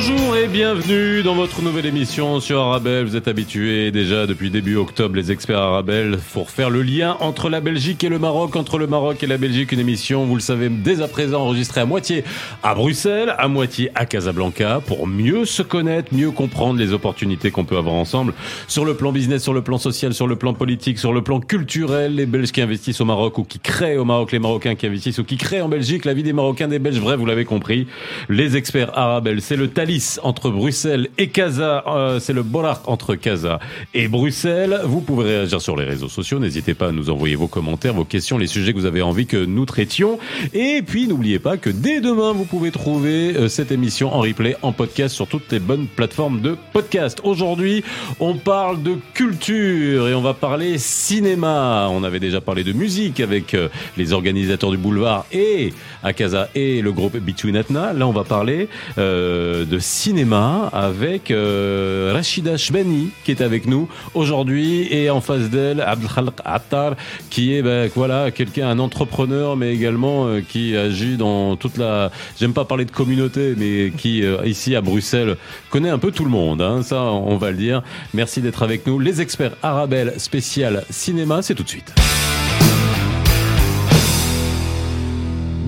Bonjour et bienvenue dans votre nouvelle émission sur Arabelle. Vous êtes habitués déjà depuis début octobre, les experts Arabelle, pour faire le lien entre la Belgique et le Maroc, entre le Maroc et la Belgique, une émission, vous le savez, dès à présent enregistrée à moitié à Bruxelles, à moitié à Casablanca, pour mieux se connaître, mieux comprendre les opportunités qu'on peut avoir ensemble sur le plan business, sur le plan social, sur le plan politique, sur le plan culturel, les Belges qui investissent au Maroc ou qui créent au Maroc, les Marocains qui investissent ou qui créent en Belgique, la vie des Marocains, des Belges, vrai, vous l'avez compris. Les experts Arabelle, c'est le Thalys entre Bruxelles et Casa. Euh, c'est le Bollard entre Casa et Bruxelles. Vous pouvez réagir sur les réseaux sociaux. N'hésitez pas à nous envoyer vos commentaires, vos questions, les sujets que vous avez envie que nous traitions. Et puis, n'oubliez pas que dès demain, vous pouvez trouver euh, cette émission en replay, en podcast sur toutes les bonnes plateformes de podcast. Aujourd'hui, on parle de culture et on va parler cinéma. On avait déjà parlé de musique avec euh, les organisateurs du boulevard et à Casa et le groupe Between Atna. Là, on va parler euh, de cinéma avec euh, Rachida Shbani qui est avec nous aujourd'hui et en face d'elle Abdelkhalq Attar qui est ben, voilà quelqu'un un entrepreneur mais également euh, qui agit dans toute la j'aime pas parler de communauté mais qui euh, ici à Bruxelles connaît un peu tout le monde hein, ça on va le dire. Merci d'être avec nous. Les experts Arabelle spécial cinéma c'est tout de suite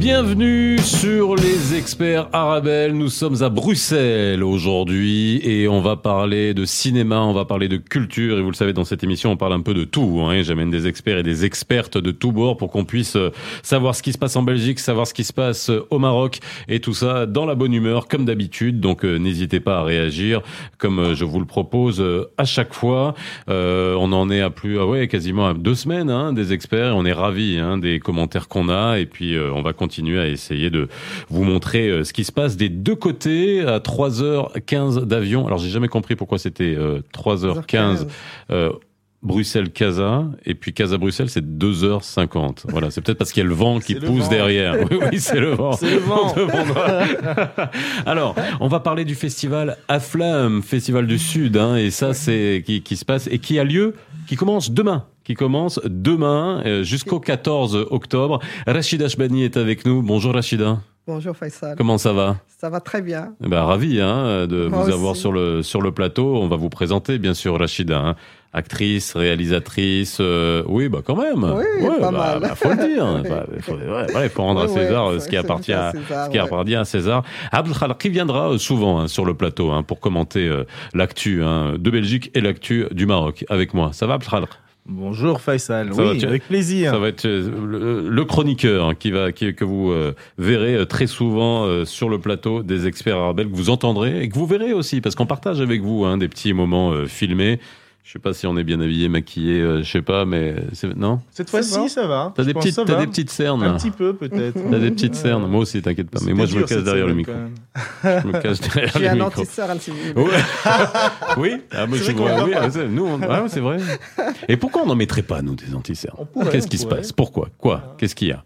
Bienvenue sur les experts Arabelle. Nous sommes à Bruxelles aujourd'hui et on va parler de cinéma, on va parler de culture et vous le savez dans cette émission on parle un peu de tout. Hein. J'amène des experts et des expertes de tous bords pour qu'on puisse euh, savoir ce qui se passe en Belgique, savoir ce qui se passe euh, au Maroc et tout ça dans la bonne humeur comme d'habitude. Donc euh, n'hésitez pas à réagir comme je vous le propose à chaque fois. On en est à plus, ah ouais, quasiment à deux semaines hein, des experts. On est ravis hein, des commentaires qu'on a et puis on va continuer à essayer de vous montrer euh, ce qui se passe des deux côtés à 3h15 d'avion. Alors j'ai jamais compris pourquoi c'était euh, 3h15 euh, Bruxelles-Casa et puis Casa-Bruxelles c'est 2h50. Voilà, c'est peut-être parce qu'il y a le vent qui le pousse vent. derrière. Oui, oui, c'est le vent. C'est le vent. On. Alors, on va parler du festival Aflam, festival du Sud, hein, et ça c'est qui, qui se passe et qui a lieu, qui commence demain qui commence demain euh, jusqu'au 14 octobre. Rachida Shbani est avec nous. Bonjour Rachida. Bonjour Faisal. Comment ça va? Ça va très bien. Eh ben, ravi hein, de Moi vous avoir sur le sur le plateau. On va vous présenter bien sûr Rachida, hein. actrice, réalisatrice. euh, oui, bah quand même. Oui, pas bah, mal. bah, faut le dire. Bah, il faut, ouais, rendre à Ouais, César euh, ce qui appartient à César, ce qui appartient à César. Abdel Khalq, qui viendra euh, souvent hein, sur le plateau hein, pour commenter euh, l'actu hein, de Belgique et l'actu du Maroc avec moi. Ça va Abdel Khalq Bonjour Faisal, Ça oui, avec plaisir. Ça va être euh, le, le chroniqueur hein, qui va, qui, que vous euh, verrez euh, très souvent euh, sur le plateau des experts arabes, que vous entendrez et que vous verrez aussi, parce qu'on partage avec vous hein, des petits moments euh, filmés. Je sais pas si on est bien habillé, maquillé, euh, je sais pas, mais non? Cette fois-ci, ça va. T'as des petites, va. des petites cernes. Un petit peu peut-être. T'as des petites cernes. Moi aussi, t'inquiète pas. Mais moi, je me cache derrière le micro. Je me cache derrière J'ai le un micro. vous voulez. Ouais. oui, ah, moi, C'est je vois- oui, ah, nous, on- ah, ouais, c'est vrai. Et pourquoi on n'en mettrait pas nous des anti-cernes Qu'est-ce qui se passe? Pourquoi? Quoi? Qu'est-ce qu'il y a?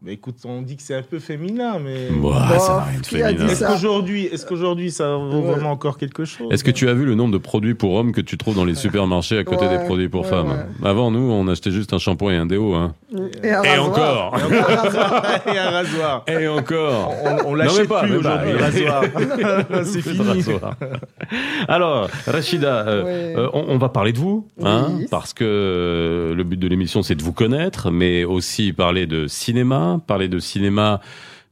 Mais écoute, on dit que c'est un peu féminin, mais. Bah, Bon, ça n'a rien de féminin. Est-ce qu'aujourd'hui, est-ce qu'aujourd'hui, ça vaut Ouais. vraiment encore quelque chose Est-ce que tu as vu le nombre de produits pour hommes que tu trouves dans les supermarchés à côté Ouais, des produits pour ouais, femmes ouais. Avant, nous, on achetait juste un shampoing et un déo. Hein. Et, un Et rasoir. encore Et un rasoir. Et un rasoir. Et encore On, on l'achète pas, plus mais bah, aujourd'hui, le rasoir. c'est fini. rasoir. Alors, Rachida, euh, Ouais. euh, on, on va parler de vous, hein, Oui. parce que le but de l'émission, c'est de vous connaître, mais aussi parler de cinéma, parler de cinéma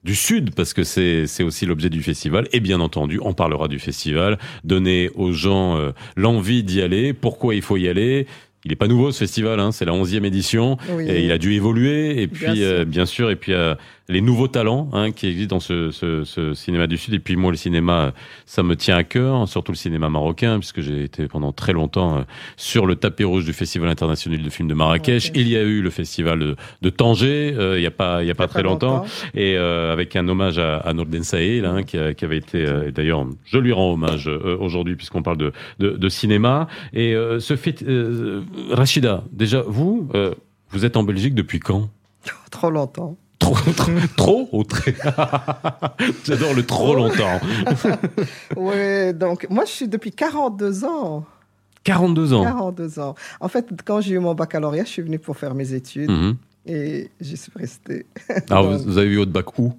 du Sud, parce que c'est aussi l'objet du festival. Et bien entendu, on parlera du festival, donner aux gens euh, l'envie d'y aller, pourquoi il faut y aller? Il est pas nouveau ce festival, hein, c'est la 11e édition. Oui. Et il a dû évoluer et Bien puis sûr. euh, bien sûr et puis euh, les nouveaux talents hein, qui existent dans ce, ce, ce cinéma du Sud. Et puis moi le cinéma ça me tient à cœur surtout le cinéma marocain puisque j'ai été pendant très longtemps euh, sur le tapis rouge du Festival international de films de Marrakech. Il y a eu le festival de, de Tanger euh, il y a pas il y a pas très longtemps. et euh, avec un hommage à, à Nordin Saïl hein, qui, a- qui avait été euh, d'ailleurs je lui rends hommage euh, aujourd'hui puisqu'on parle de, de, de cinéma. Et euh, ce fait euh, Rachida déjà vous euh, vous êtes en Belgique depuis quand? Trop longtemps. Trop, trop, trop très J'adore le trop longtemps. Oui, donc moi je suis depuis 42 ans. 42 ans. 42 ans. En fait, quand j'ai eu mon baccalauréat, je suis venue pour faire mes études Mhm. et j'y suis restée. Alors, Donc, vous, avez eu votre bac où?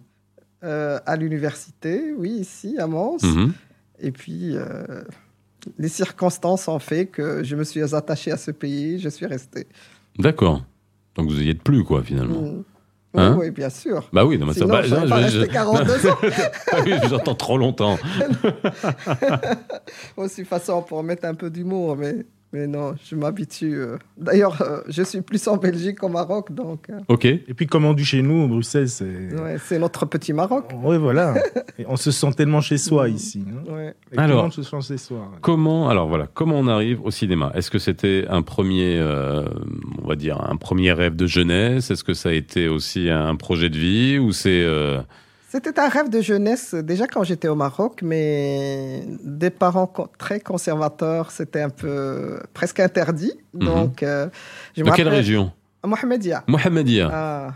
euh, à l'université, oui, ici, à Mons. Mhm. Et puis, euh, les circonstances ont fait que je me suis attachée à ce pays, je suis restée. D'accord. Donc vous y êtes plus, quoi, finalement. Mm. Hein oui, oui, bien sûr. Bah oui, non, mais ça Sinon, va. je serais pas je- restée 42 ans. Ah oui, j'entends trop longtemps. Aussi façon pour mettre un peu d'humour, mais, mais non, je m'habitue. euh. D'ailleurs, euh, je suis plus en Belgique qu'au Maroc, donc euh, Ok. Et puis, comme on dit chez nous, Bruxelles, c'est. ouais, c'est notre petit Maroc. Oui, voilà. Et on se sent tellement chez soi Mm. ici. hein. Ouais. Et Alors. Tout le monde se sent chez soi. Comment, alors voilà, comment on arrive au cinéma? Est-ce que c'était un premier, euh, on va dire, un premier rêve de jeunesse? Est-ce que ça a été aussi un projet de vie? Ou c'est euh, C'était un rêve de jeunesse déjà quand j'étais au Maroc, mais des parents co- très conservateurs, c'était un peu presque interdit. Mhm. Donc, euh, je de quelle région Mohamedia. Mohamedia. Ah,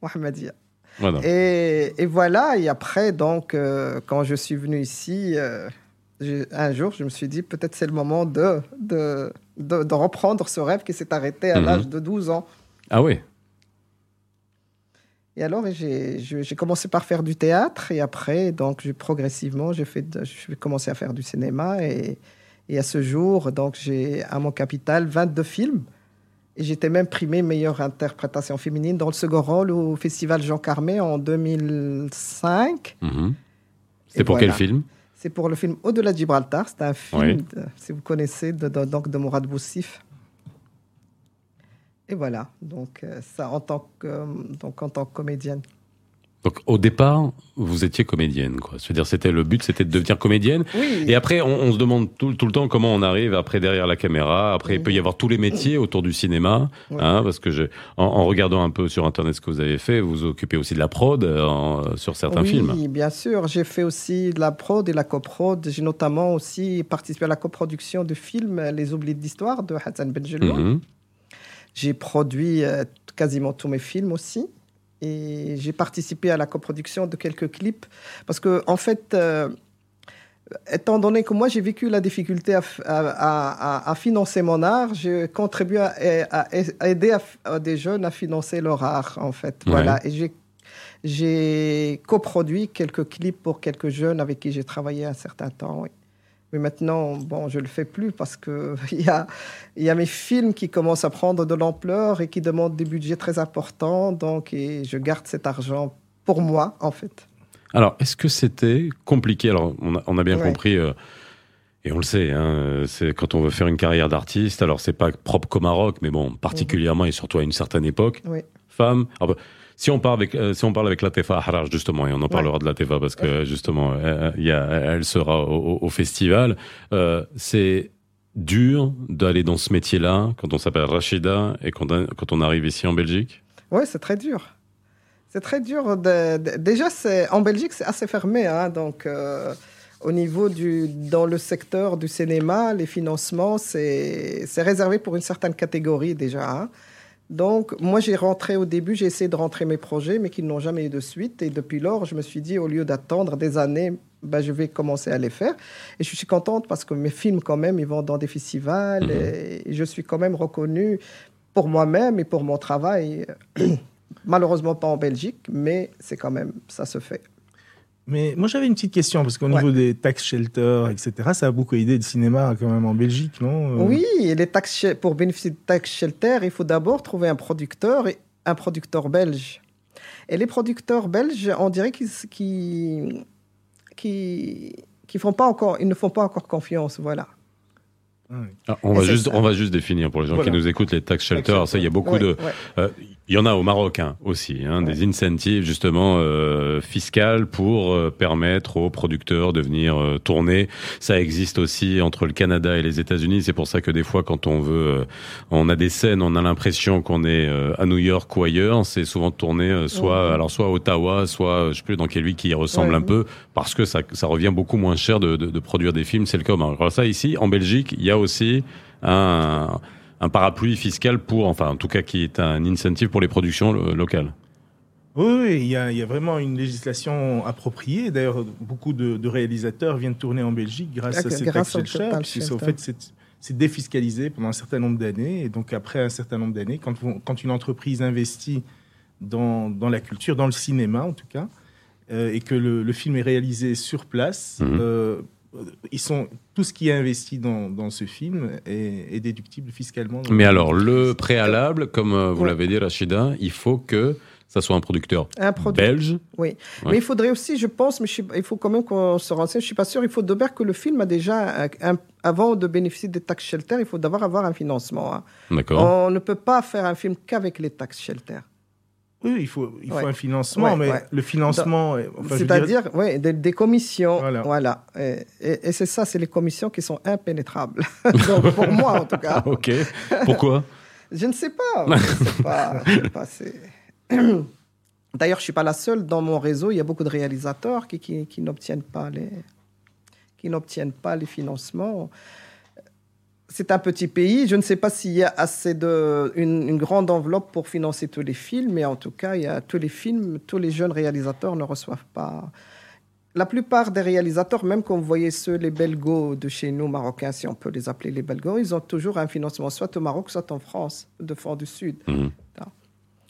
Mohamedia. Voilà. Et, et voilà, et après, donc, euh, quand je suis venu ici, euh, un jour, je me suis dit, peut-être c'est le moment de, de, de, de reprendre ce rêve qui s'est arrêté à Mhm. l'âge de 12 ans. Ah oui. Et alors, j'ai commencé par faire du théâtre, et après, donc, progressivement, j'ai commencé à faire du cinéma, et, et à ce jour, donc, j'ai à mon capital 22 films. Et j'étais même primée meilleure interprétation féminine dans le second rôle au Festival Jean Carmé en 2005. Mhm. C'était pour voilà. quel film? C'est pour le film Au-delà de Gibraltar. C'est un film, Oui. de- si vous connaissez, de, de- donc de Mourad Boussif. Et voilà, donc euh, ça en tant que, euh, donc en tant que comédienne. Donc au départ, vous étiez comédienne, quoi. C'est-à-dire, c'était le but, c'était de devenir comédienne. Oui, Et après, on, on se demande tout, tout le temps comment on arrive après derrière la caméra. Après, il peut y avoir tous les métiers autour du cinéma, hein, parce que je, en, en regardant un peu sur internet ce que vous avez fait, vous vous occupez aussi de la prod euh, en- sur certains oui, films. bien sûr. J'ai fait aussi de la prod et la coprod. J'ai notamment aussi participé à la coproduction du film Les Oubliés de l'Histoire de Hassan Benjelloun. Mhm. J'ai produit euh, quasiment tous mes films aussi. Et j'ai participé à la coproduction de quelques clips. Parce que, en fait, euh, étant donné que moi, j'ai vécu la difficulté à, f- à- à- à- à financer mon art, j'ai contribué à, aider des jeunes à financer leur art, en fait. Ouais. Voilà. Et j'ai. J'ai coproduit quelques clips pour quelques jeunes avec qui j'ai travaillé un certain temps. oui. Mais maintenant, bon, je le fais plus parce que il y a, il y a mes films qui commencent à prendre de l'ampleur et qui demandent des budgets très importants. Donc, et je garde cet argent pour moi, en fait. Alors, est-ce que c'était compliqué? Alors, on a, on a bien Ouais. compris, euh, et on le sait, hein, c'est quand on veut faire une carrière d'artiste, alors c'est pas propre qu'au Maroc, mais bon, particulièrement et surtout à une certaine époque, Oui. femme. ah bah, si on parle avec, euh, si on parle avec Latefa Haraj justement, et on en parlera de Latefa parce que justement, euh, il y a, elle sera au, festival. euh, c'est dur d'aller dans ce métier-là quand on s'appelle Rachida et quand, on- quand on arrive ici en Belgique? Oui, c'est très dur. C'est très dur. de- de- déjà, en Belgique, c'est assez fermé. hein, donc, euh, au niveau du. Dans le secteur du cinéma, les financements, c'est, c'est réservé pour une certaine catégorie déjà. hein. Donc, moi, j'ai rentré au début, j'ai essayé de rentrer mes projets, mais qui n'ont jamais eu de suite. Et depuis lors, je me suis dit, au lieu d'attendre des années, ben, je vais commencer à les faire. Et je suis contente parce que mes films, quand même, ils vont dans des festivals. Mhm. Et je suis quand même reconnue pour moi-même et pour mon travail. Malheureusement pas en Belgique, mais c'est quand même, ça se fait. Mais moi, j'avais une petite question, parce qu'au Ouais. niveau des tax shelters, etc., ça a beaucoup aidé le cinéma quand même en Belgique, non Euh, Oui, et les taxes, shel- pour bénéficier de tax shelter, il faut d'abord trouver un producteur, et un producteur belge. Et les producteurs belges, on dirait qu'ils qui, qui, qui font pas encore, ils ne font pas encore confiance, voilà. Ah. Ah, on, Et va juste, ça. on va juste définir pour les gens Voilà. qui nous écoutent les tax shelters. Ça, il y a beaucoup Ouais, de, ouais. Euh, Il y en a au Maroc hein, aussi, hein, des incentives justement euh, fiscales pour euh, permettre aux producteurs de venir euh, tourner. Ça existe aussi entre le Canada et les États-Unis. C'est pour ça que des fois, quand on veut, euh, on a des scènes, on a l'impression qu'on est euh, à New York ou ailleurs. C'est souvent tourné euh, soit, Ouais. alors soit à Ottawa, soit je sais plus dans quelle ville qui y ressemble Ouais. un peu, parce que ça, ça revient beaucoup moins cher de, de, de produire des films. C'est le cas. Alors ça ici, en Belgique, il y a aussi un un parapluie fiscal pour, enfin, en tout cas, qui est un incentive pour les productions lo- locales. Oui, il y, a, il y a vraiment une législation appropriée. D'ailleurs, beaucoup de, de réalisateurs viennent tourner en Belgique grâce à ces grâce tax au shelters. tax puisque c'est- En shelter. fait, c'est défiscalisé pendant un certain nombre d'années. Et donc, après un certain nombre d'années, quand, une entreprise investit dans, dans la culture, dans le cinéma en tout cas, euh, et que le, le film est réalisé sur place, euh, ils sont, tout ce qui est investi dans, dans ce film est, est déductible fiscalement. Mais alors, le préalable, comme euh, vous Ouais. l'avez dit, Rachida, il faut que ça soit un producteur Un produit. belge. Oui. Ouais. Mais il faudrait aussi, je pense, mais je suis- il faut quand même qu'on se renseigne. Je suis pas sûr. Il faut d'abord que le film a déjà, un- avant de bénéficier des taxes shelter, il faut d'abord avoir un financement. hein. D'accord. On ne peut pas faire un film qu'avec les taxes shelter. Oui, il faut, il faut Ouais. un financement, Ouais, mais ouais. le financement, enfin, dirais- C'est-à-dire, oui, des, des commissions. Voilà. Voilà. Et, et- et c'est ça, c'est les commissions qui sont impénétrables. Donc, pour moi, en tout cas. Ok. Pourquoi Je ne sais pas. Je ne sais pas. Je sais pas, c'est- D'ailleurs, je ne suis pas la seule. Dans mon réseau, il y a beaucoup de réalisateurs qui, qui, qui n'obtiennent pas les qui n'obtiennent pas les financements. C'est un petit pays. Je ne sais pas s'il y a assez de une, une grande enveloppe pour financer tous les films, mais en tout cas, il y a tous les films, tous les jeunes réalisateurs ne reçoivent pas. La plupart des réalisateurs, même quand vous voyez ceux, les belgos de chez nous, marocains, si on peut les appeler les belgos, ils ont toujours un financement, soit au Maroc, soit en France, de fond du Sud. Mhm.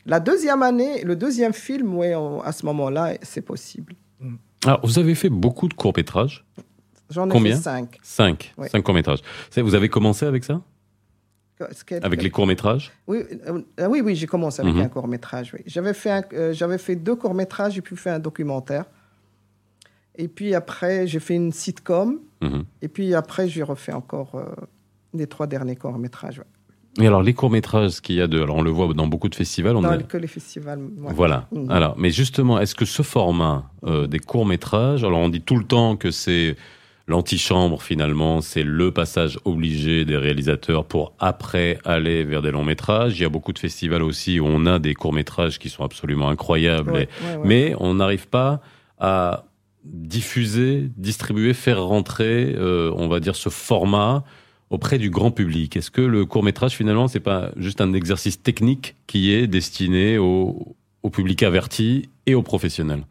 La deuxième année, le deuxième film, oui, on- à ce moment-là, c'est possible. Alors, vous avez fait beaucoup de courts-métrages? J'en ai Combien fait cinq. Cinq. Ouais. Cinq courts-métrages. Vous avez commencé avec ça Avec les courts-métrages Oui, euh, euh, oui, oui, j'ai commencé avec Mhm. un court métrage. Oui. J'avais fait, un- euh, j'avais fait deux courts métrages, j'ai pu faire un documentaire. Et puis après, j'ai fait une sitcom. Mhm. Et puis après, j'ai refait encore euh, les trois derniers courts métrages. ouais. Et alors, les courts-métrages qu'il y a de. Alors, on le voit dans beaucoup de festivals. On Dans a- le- que les festivals. ouais. Voilà. Mhm. Alors, mais justement, est-ce que ce format des courts métrages, alors on dit tout le temps que c'est l'antichambre finalement, c'est le passage obligé des réalisateurs pour après aller vers des longs métrages. Il y a beaucoup de festivals aussi où on a des courts métrages qui sont absolument incroyables, Ouais, et- ouais, ouais. mais on n'arrive pas à diffuser, distribuer, faire rentrer, euh, on va dire, ce format auprès du grand public. Est-ce que le court métrage finalement, c'est pas juste un exercice technique qui est destiné au, au public averti et aux professionnels?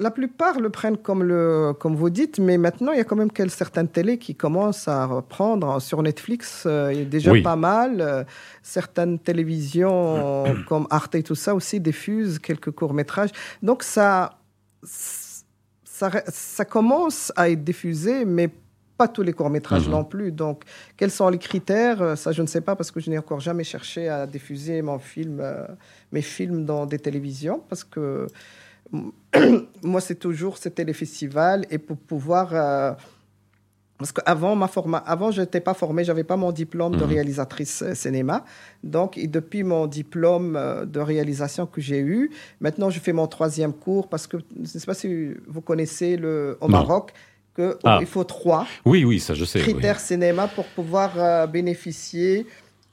La plupart le prennent comme, le, comme vous dites, mais maintenant, il y a quand même quelques, certaines télés qui commencent à reprendre. Sur Netflix, euh, il y a déjà Oui. pas mal. Euh, certaines télévisions comme Arte et tout ça aussi diffusent quelques courts-métrages. Donc, ça, ça, ça commence à être diffusé, mais pas tous les courts-métrages Mhm. non plus. Donc, quels sont les critères? Euh, Ça, je ne sais pas parce que je n'ai encore jamais cherché à diffuser mon film, euh, mes films dans des télévisions parce que moi, c'est toujours, c'était les festivals et pour pouvoir. euh, parce qu'avant, ma forma... avant, je n'étais pas formée, je n'avais pas mon diplôme de Mhm. réalisatrice euh, cinéma. Donc, et depuis mon diplôme euh, de réalisation que j'ai eu, maintenant, je fais mon troisième cours parce que, je ne sais pas si vous connaissez le, au Non. Maroc, que Ah. il faut trois Oui, oui, ça je sais. oui. critères cinéma pour pouvoir euh, bénéficier.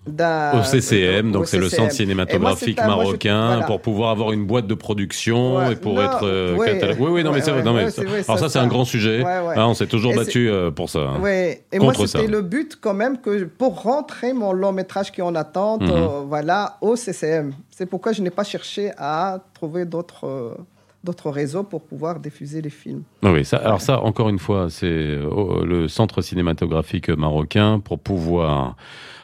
Au CCM, donc c'est le centre cinématographique moi, moi, je- marocain voilà. pour pouvoir avoir une boîte de production Ouais, et pour non, être euh, ouais, catalogue- Oui, oui, non, mais c'est vrai. non, mais Alors ça, c'est un grand sujet. Hein, on s'est toujours battu euh, pour ça. hein. Et moi, Contre c'était ça. le but quand même que pour rentrer mon long métrage qui est en attente, Mhm. euh, voilà, au CCM. C'est pourquoi je n'ai pas cherché à trouver d'autres euh, d'autres réseaux pour pouvoir diffuser les films. Ah Oui, ça, alors ça, encore une fois, c'est le centre cinématographique marocain pour pouvoir,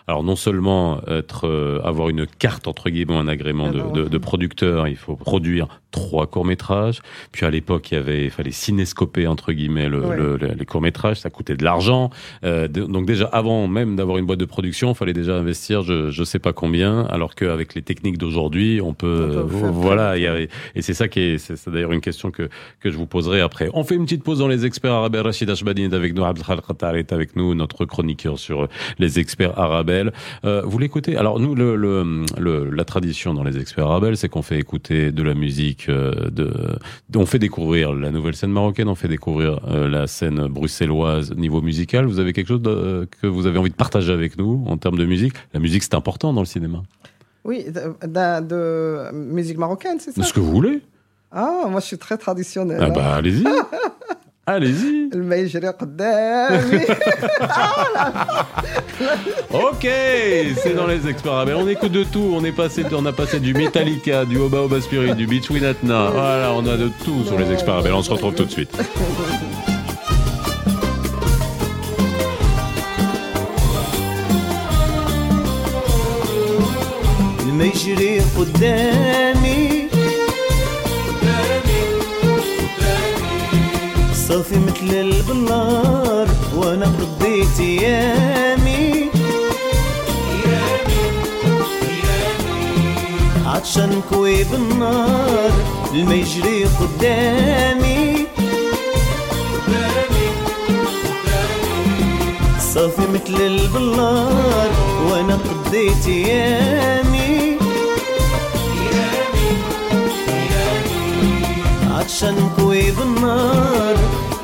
alors non seulement être, euh, avoir une carte entre guillemets, un agrément de, Ah non. de- de producteur, il faut produire trois courts métrages. Puis à l'époque, il y avait, fallait cinescoper entre guillemets le, Ouais. le- les courts métrages, ça coûtait de l'argent. Euh, donc déjà, avant même d'avoir une boîte de production, il fallait déjà investir, je, je sais pas combien, alors qu'avec les techniques d'aujourd'hui, on peut, On peut faire voilà, il y a- et c'est ça qui est, c'est d'ailleurs une question que que je vous poserai après. On fait une petite pause dans les experts arabes. Rachid Ashbadine est avec nous, Abdelkhal est avec nous, notre chroniqueur sur les experts arabes. Euh, vous l'écoutez? Alors nous, le, le, le- la tradition dans les experts arabes, c'est qu'on fait écouter de la musique, euh, de, on fait découvrir la nouvelle scène marocaine, on fait découvrir euh, la scène bruxelloise niveau musical. Vous avez quelque chose de- que vous avez envie de partager avec nous en termes de musique? La musique, c'est important dans le cinéma. Oui, de, de- musique marocaine, c'est ça? De ce que vous voulez Ah, moi, je suis très traditionnelle. Ah hein. bah allez-y Allez-y. ok, c'est dans les experts. Ah, on écoute de tout. On est passé, on a passé du Metallica, du Oba Oba Spirit, du Between Voilà, on a de tout sur les experts. On se retrouve tout de suite. صافي مثل البلار وأنا قضيت ايامي عطشان كوي بالنار الما يجري قدامي. صافي مثل البلار وأنا قضيت ايامي عطشان كوي بالنار.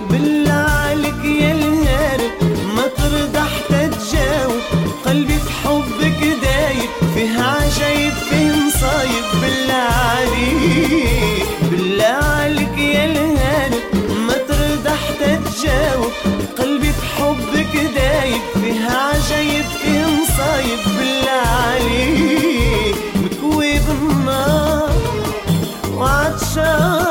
بالله عليك يا الهارب ما ترضى حتى تجاوب. قلبي في حبك دايب فيه عجايب فيه مصايب. بالله عليك بالله عليك يا الهارب ما ترضى حتى تجاوب. قلبي في حبك دايب فيه عجايب فيه مصايب. بالله عليك مكوي بالنار. وعطشان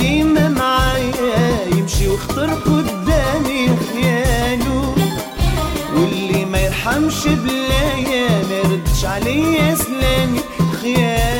ديما معايا يمشي قدامي خياله. واللي ما يرحمش بلايا ما يردش عليا سلامي خياله.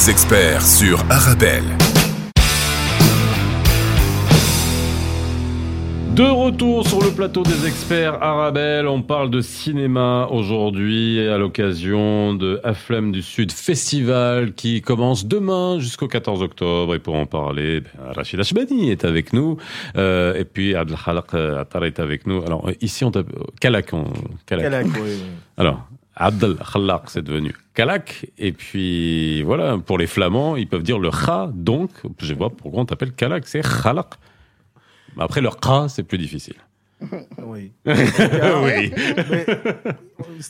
Les experts sur Arabelle. De retour sur le plateau des experts Arabelle, on parle de cinéma aujourd'hui à l'occasion de Aflem du Sud Festival qui commence demain jusqu'au 14 octobre et pour en parler, ben, Rachid Ashbani est avec nous euh, et puis Abdel Khalaq euh, Attar est avec nous. Alors euh, ici on t'appelle Kalak, on, Kalak. Calac, oui. Alors Abdel Khalaq c'est devenu Kalak et puis voilà pour les Flamands ils peuvent dire le Kha donc je vois pourquoi on t'appelle Kalak c'est Khalaq. Après le Kha c'est plus difficile. oui. oui. Mais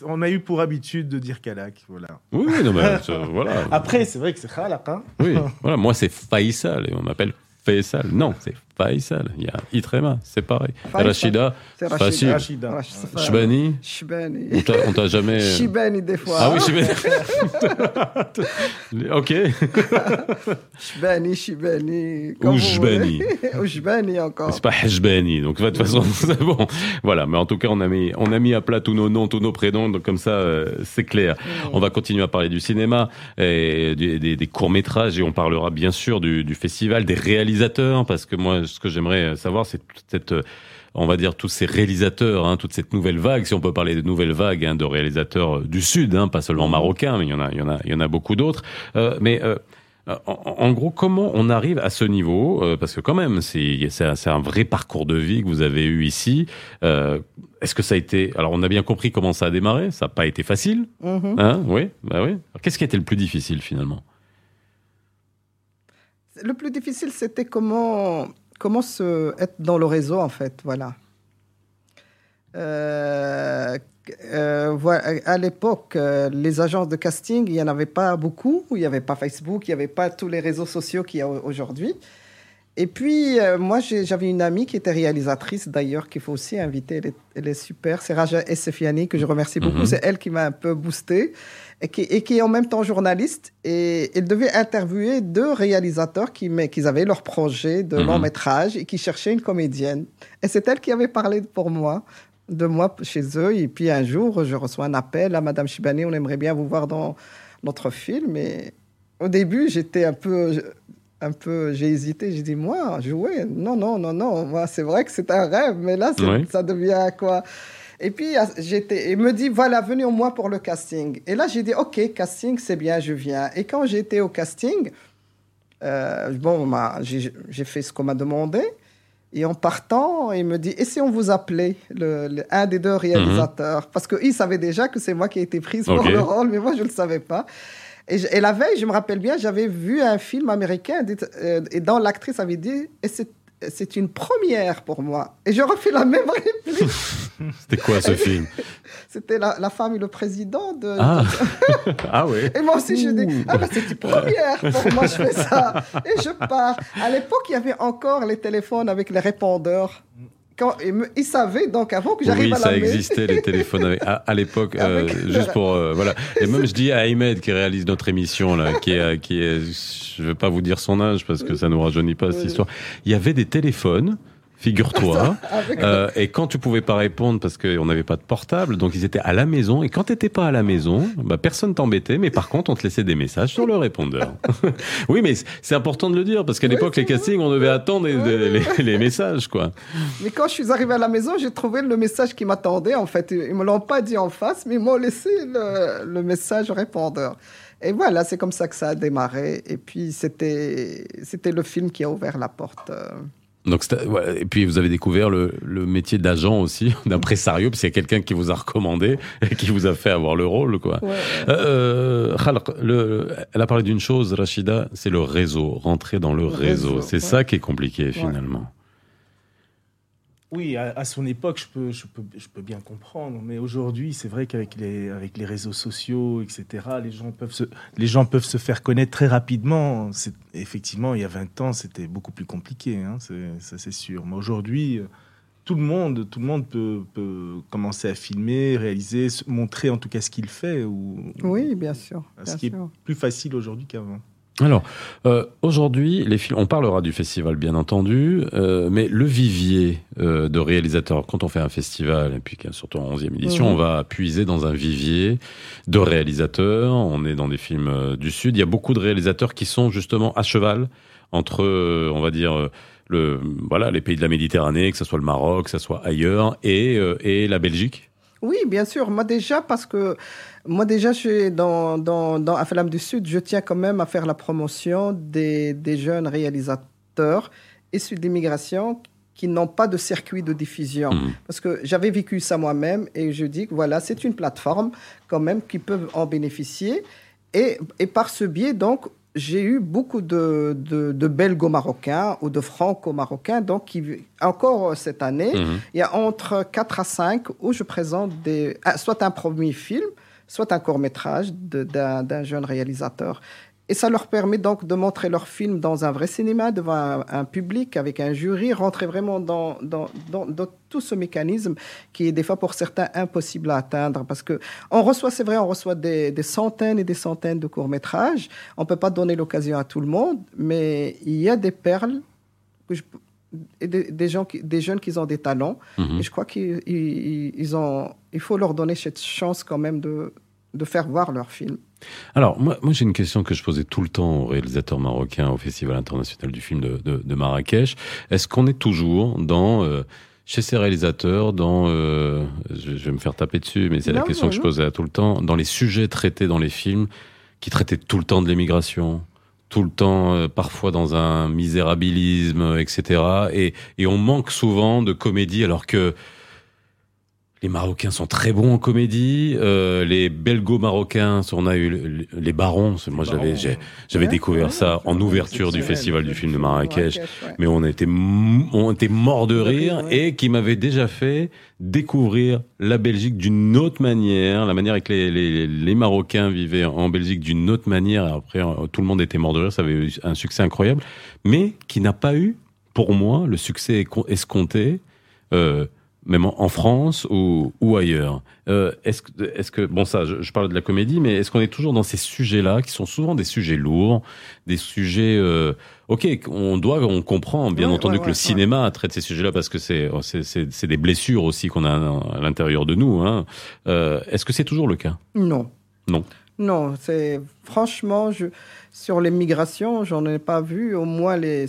on a eu pour habitude de dire Calac, voilà. Oui, non, mais ça, voilà. Après, c'est vrai que c'est Khalaq, hein Oui, voilà. Moi, c'est Faisal et on m'appelle Faisal. Non, c'est pas Aïssal. Il y a Itrema, c'est pareil. Faisal. Rachida, C'est facile. Rachida. Shbani, Shibani. on t'a- jamais. Shibani des fois. Ah oui, Shbani. ok. Shibani, Shibani. Ou voulez. Ou Jbani encore. C'est pas Hajbani, donc de toute façon, c'est bon. Voilà, mais en tout cas, on a mis, on a mis à plat tous nos noms, tous nos prénoms, donc comme ça, euh, c'est clair. On va continuer à parler du cinéma, et des, des- des courts-métrages, et on parlera bien sûr du, du festival, des réalisateurs, parce que moi, ce que j'aimerais savoir, c'est cette... euh, On va dire tous ces réalisateurs, hein, toute cette nouvelle vague, si on peut parler de nouvelle vague hein, de réalisateurs euh, du sud, hein, pas seulement marocains, mais il y en a, il y en a, il y en a beaucoup d'autres. Euh, mais euh, en, en gros, comment on arrive à ce niveau Euh, Parce que quand même, c'est un, vrai parcours de vie que vous avez eu ici. Euh, Est-ce que ça a été Alors, on a bien compris comment ça a démarré. Ça n'a pas été facile, hein Oui, bah oui. Qu'est-ce qui a été le plus difficile finalement? Le plus difficile, c'était comment, comment se, être dans le réseau, en fait. Voilà. Euh, euh, à l'époque, euh, les agences de casting, il n'y en avait pas beaucoup. Il n'y avait pas Facebook, il n'y avait pas tous les réseaux sociaux qu'il y a au- aujourd'hui. Et puis, euh, moi, j'avais une amie qui était réalisatrice, d'ailleurs, qu'il faut aussi inviter. Elle est, elle est super. C'est Raja Essefiani, que je remercie beaucoup. Mhm. C'est elle qui m'a un peu boosté et qui, et qui est en même temps journaliste. Et elle devait interviewer deux réalisateurs qui, mais, qui avaient leur projet de Mhm. long métrage et qui cherchaient une comédienne. Et c'est elle qui avait parlé pour moi, de moi chez eux. Et puis un jour, je reçois un appel à Madame Chibani, on aimerait bien vous voir dans notre film. Et au début, j'étais un peu. Un peu, j'ai hésité, j'ai dit, moi, jouer? Non, non, non, non, moi, c'est vrai que c'est un rêve, mais là, Oui. ça devient quoi? Et puis, j'étais, il me dit, voilà, venez au moins pour le casting. Et là, j'ai dit, OK, casting, c'est bien, je viens. Et quand j'étais au casting, euh, bon, ma- j'ai fait ce qu'on m'a demandé. Et en partant, il me dit, et si on vous appelait le, le- un des deux réalisateurs? Parce qu'il savait déjà que c'est moi qui ai été prise pour le rôle, mais moi, je ne le savais pas. Et, je- et la veille, je me rappelle bien, j'avais vu un film américain dit- euh, et dans l'actrice avait dit, et c'est c'est une première pour moi. Et je refais la même réplique. C'était quoi ce film? C'était la, la femme et le président de. Ah, ah ouais. Et moi aussi, je dis, ah ben c'est une première pour moi, je fais ça. Et je pars. À l'époque, il y avait encore les téléphones avec les répondeurs. Quand, ils, savaient donc avant que j'arrive Oui, à la ça existait les téléphones avec- à, à l'époque, euh, juste pour euh, voilà. Et même je dis à Ahmed qui réalise notre émission là, qui est, qui est, je vais pas vous dire son âge parce que ça nous rajeunit pas cette histoire. Il y avait des téléphones, figure-toi. Avec- Euh, et quand tu pouvais pas répondre parce qu'on n'avait pas de portable, donc ils étaient à la maison. Et quand t'étais pas à la maison, bah, personne t'embêtait, mais par contre on te laissait des messages sur le répondeur. oui, mais c'est important de le dire parce qu'à Oui, l'époque les vrai. castings, on devait attendre les, les- les- les messages quoi. Mais quand je suis arrivé à la maison, j'ai trouvé le message qui m'attendait. En fait, ils me l'ont pas dit en face, mais ils m'ont laissé le, le message au répondeur. Et voilà, c'est comme ça que ça a démarré. Et puis, c'était c'était le film qui a ouvert la porte. Euh. Donc, ouais, et puis vous avez découvert le, le métier d'agent aussi, d'impresario, parce qu'il y a quelqu'un qui vous a recommandé et qui vous a fait avoir le rôle, quoi. Ouais. Euh, Khalq, le, elle a parlé d'une chose, Rachida, c'est le réseau, rentrer dans le, Le réseau. réseau, C'est ça qui est compliqué finalement. Oui, à, à son époque, je peux, je, peux, je peux bien comprendre. Mais aujourd'hui, c'est vrai qu'avec les, avec les réseaux sociaux, etc., les gens peuvent se, les gens peuvent se faire connaître très rapidement. C'est- Effectivement, il y a 20 ans, c'était beaucoup plus compliqué, hein, c'est- ça c'est sûr. Mais aujourd'hui, euh, tout le monde, tout le monde peut, peut commencer à filmer, réaliser, se- montrer en tout cas ce qu'il fait. Ou, Oui, bien sûr. Ce bien qui est sûr. plus facile aujourd'hui qu'avant. Alors, euh, aujourd'hui, les films, on parlera du festival bien entendu, euh, mais le vivier euh, de réalisateurs, quand on fait un festival, et puis surtout en 11e édition, on va puiser dans un vivier de réalisateurs, on est dans des films du Sud, il y a beaucoup de réalisateurs qui sont justement à cheval entre, on va dire, le, voilà, les pays de la Méditerranée, que ce soit le Maroc, que ce soit ailleurs, et, et la Belgique. Oui, bien sûr. Moi déjà, parce que moi déjà, je suis dans, dans, dans Aflam du Sud, je tiens quand même à faire la promotion des, des jeunes réalisateurs issus de l'immigration qui n'ont pas de circuit de diffusion. Mhm. Parce que j'avais vécu ça moi-même et je dis que voilà, c'est une plateforme quand même qui peuvent en bénéficier. Et, et par ce biais, donc, j'ai eu beaucoup de, de, de belgo-marocains ou de franco-marocains, donc, qui, encore cette année, Mhm. il y a entre 4 à 5 où je présente des, ah, soit un premier film, soit un court-métrage d'un jeune réalisateur. Et ça leur permet donc de montrer leur film dans un vrai cinéma, devant un, public, avec un jury, rentrer vraiment dans, tout ce mécanisme qui est des fois pour certains impossible à atteindre. Parce que on reçoit, c'est vrai, on reçoit des, des centaines et des centaines de courts-métrages. On ne peut pas donner l'occasion à tout le monde, mais il y a des perles que je- des, des gens qui, des jeunes qui ont des talents. Mhm. Et je crois qu'il il, ils ont, il faut leur donner cette chance quand même de, de faire voir leur film. Alors, moi, moi j'ai une question que je posais tout le temps aux réalisateurs marocains au Festival international du film de, de, de Marrakech. Est-ce qu'on est toujours dans, euh, chez ces réalisateurs, dans, euh, je, je vais me faire taper dessus, mais c'est la question non, que je posais à tout le temps, dans les sujets traités dans les films, qui traitaient tout le temps de l'immigration, tout le temps, euh, parfois dans un misérabilisme, etc. Et, et on manque souvent de comédie, alors que les Marocains sont très bons en comédie. Euh, les Belgo-Marocains, on a eu le- les Barons. Moi, j'avais, découvert ouais, ça en ouverture du festival du film de Marrakech. ouais. Mais on était, on était morts de rire ouais. et qui m'avait déjà fait découvrir la Belgique d'une autre manière, la manière avec les, les, les Marocains vivaient en Belgique d'une autre manière. Après, euh, tout le monde était mort de rire. Ça avait eu un succès incroyable, mais qui n'a pas eu, pour moi, le succès escompté. Euh, même en France ou, ou ailleurs. Euh, est-ce que, est-ce que, bon ça, je, je parle de la comédie, mais est-ce qu'on est toujours dans ces sujets-là, qui sont souvent des sujets lourds, des sujets, euh, ok, on doit, on comprend bien Ouais, entendu ouais, que ouais, le cinéma traite ces sujets-là parce que c'est, c'est, c'est, c'est des blessures aussi qu'on a à l'intérieur de nous. Hein. Euh, est-ce que c'est toujours le cas? Non. Non. Non, c'est franchement, je, sur les migrations, j'en ai pas vu au moins les